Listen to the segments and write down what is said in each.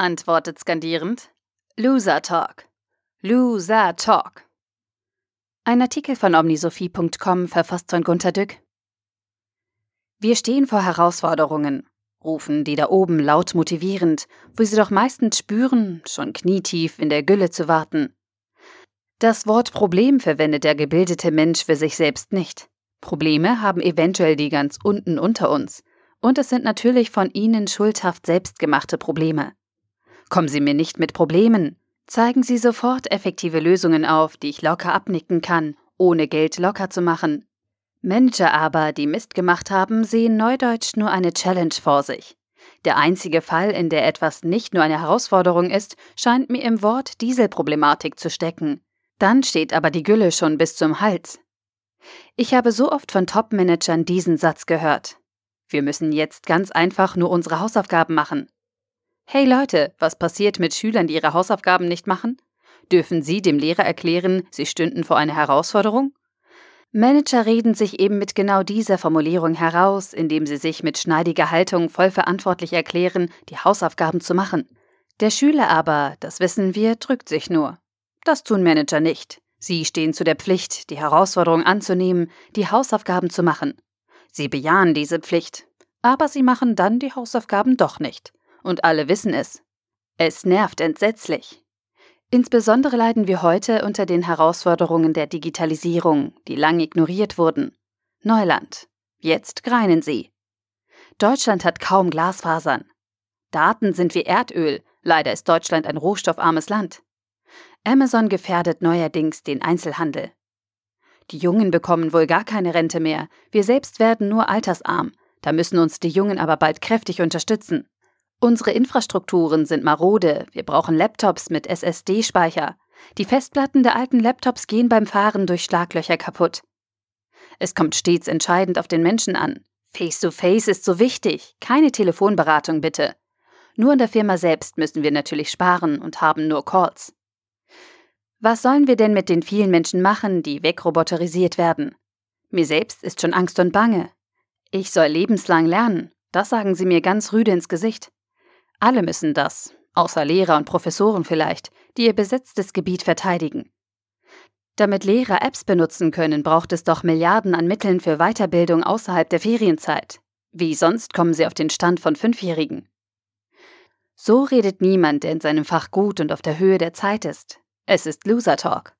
antwortet skandierend. Loser Talk. Loser Talk. Ein Artikel von omnisophie.com verfasst von Gunter Dück. Wir stehen vor Herausforderungen, rufen die da oben laut motivierend, wo sie doch meistens spüren, schon knietief in der Gülle zu warten. Das Wort Problem verwendet der gebildete Mensch für sich selbst nicht. Probleme haben eventuell die ganz unten unter uns. Und es sind natürlich von ihnen schuldhaft selbstgemachte Probleme. Kommen Sie mir nicht mit Problemen. Zeigen Sie sofort effektive Lösungen auf, die ich locker abnicken kann, ohne Geld locker zu machen. Manager aber, die Mist gemacht haben, sehen neudeutsch nur eine Challenge vor sich. Der einzige Fall, in der etwas nicht nur eine Herausforderung ist, scheint mir im Wort Dieselproblematik zu stecken. Dann steht aber die Gülle schon bis zum Hals. Ich habe so oft von Top-Managern diesen Satz gehört. Wir müssen jetzt ganz einfach nur unsere Hausaufgaben machen. Hey Leute, was passiert mit Schülern, die ihre Hausaufgaben nicht machen? Dürfen Sie dem Lehrer erklären, Sie stünden vor einer Herausforderung? Manager reden sich eben mit genau dieser Formulierung heraus, indem sie sich mit schneidiger Haltung voll verantwortlich erklären, die Hausaufgaben zu machen. Der Schüler aber, das wissen wir, drückt sich nur. Das tun Manager nicht. Sie stehen zu der Pflicht, die Herausforderung anzunehmen, die Hausaufgaben zu machen. Sie bejahen diese Pflicht, aber sie machen dann die Hausaufgaben doch nicht. Und alle wissen es. Es nervt entsetzlich. Insbesondere leiden wir heute unter den Herausforderungen der Digitalisierung, die lang ignoriert wurden. Neuland. Jetzt greinen sie. Deutschland hat kaum Glasfasern. Daten sind wie Erdöl. Leider ist Deutschland ein rohstoffarmes Land. Amazon gefährdet neuerdings den Einzelhandel. Die Jungen bekommen wohl gar keine Rente mehr. Wir selbst werden nur altersarm. Da müssen uns die Jungen aber bald kräftig unterstützen. Unsere Infrastrukturen sind marode. Wir brauchen Laptops mit SSD-Speicher. Die Festplatten der alten Laptops gehen beim Fahren durch Schlaglöcher kaputt. Es kommt stets entscheidend auf den Menschen an. Face-to-Face -face ist so wichtig. Keine Telefonberatung bitte. Nur in der Firma selbst müssen wir natürlich sparen und haben nur Calls. Was sollen wir denn mit den vielen Menschen machen, die wegroboterisiert werden? Mir selbst ist schon Angst und Bange. Ich soll lebenslang lernen, das sagen sie mir ganz rüde ins Gesicht. Alle müssen das, außer Lehrer und Professoren vielleicht, die ihr besetztes Gebiet verteidigen. Damit Lehrer Apps benutzen können, braucht es doch Milliarden an Mitteln für Weiterbildung außerhalb der Ferienzeit. Wie sonst kommen sie auf den Stand von Fünfjährigen? So redet niemand, der in seinem Fach gut und auf der Höhe der Zeit ist. Es ist Loser Talk.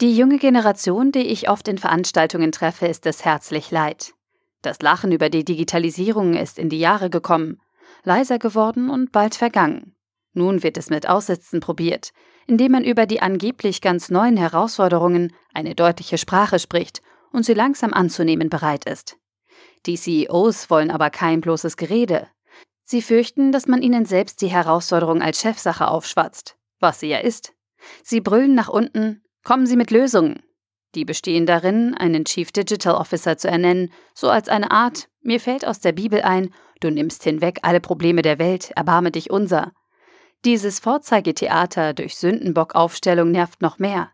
Die junge Generation, die ich oft in Veranstaltungen treffe, ist es herzlich leid. Das Lachen über die Digitalisierung ist in die Jahre gekommen, leiser geworden und bald vergangen. Nun wird es mit Aussitzen probiert, indem man über die angeblich ganz neuen Herausforderungen eine deutliche Sprache spricht und sie langsam anzunehmen bereit ist. Die CEOs wollen aber kein bloßes Gerede. Sie fürchten, dass man ihnen selbst die Herausforderung als Chefsache aufschwatzt, was sie ja ist. Sie brüllen nach unten, kommen Sie mit Lösungen. Die bestehen darin, einen Chief Digital Officer zu ernennen, so als eine Art, mir fällt aus der Bibel ein, du nimmst hinweg alle Probleme der Welt, erbarme dich unser. Dieses Vorzeigetheater durch Sündenbock-Aufstellung nervt noch mehr.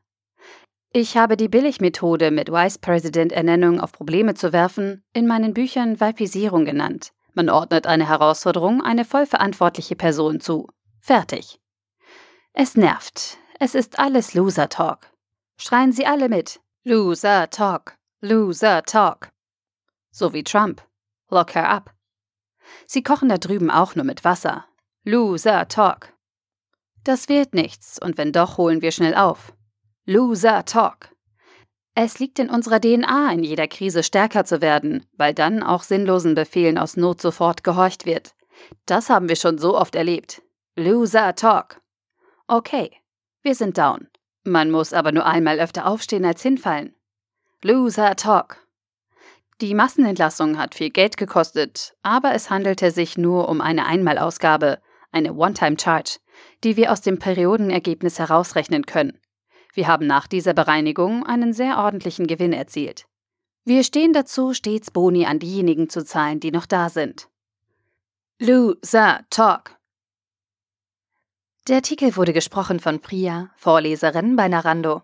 Ich habe die Billigmethode, mit Vice President Ernennung auf Probleme zu werfen, in meinen Büchern Vipisierung genannt. Man ordnet eine Herausforderung eine vollverantwortliche Person zu. Fertig. Es nervt. Es ist alles Loser Talk. Schreien Sie alle mit. Loser Talk. Loser Talk. So wie Trump. Lock her up. Sie kochen da drüben auch nur mit Wasser. Loser Talk. Das wird nichts, und wenn doch, holen wir schnell auf. Loser Talk. Es liegt in unserer DNA, in jeder Krise stärker zu werden, weil dann auch sinnlosen Befehlen aus Not sofort gehorcht wird. Das haben wir schon so oft erlebt. Loser Talk. Okay, wir sind down. Man muss aber nur einmal öfter aufstehen als hinfallen. Loser Talk. Die Massenentlassung hat viel Geld gekostet, aber es handelte sich nur um eine Einmalausgabe, eine One-Time-Charge, die wir aus dem Periodenergebnis herausrechnen können. Wir haben nach dieser Bereinigung einen sehr ordentlichen Gewinn erzielt. Wir stehen dazu, stets Boni an diejenigen zu zahlen, die noch da sind. Loser Talk. Der Artikel wurde gesprochen von Priya, Vorleserin bei Narando.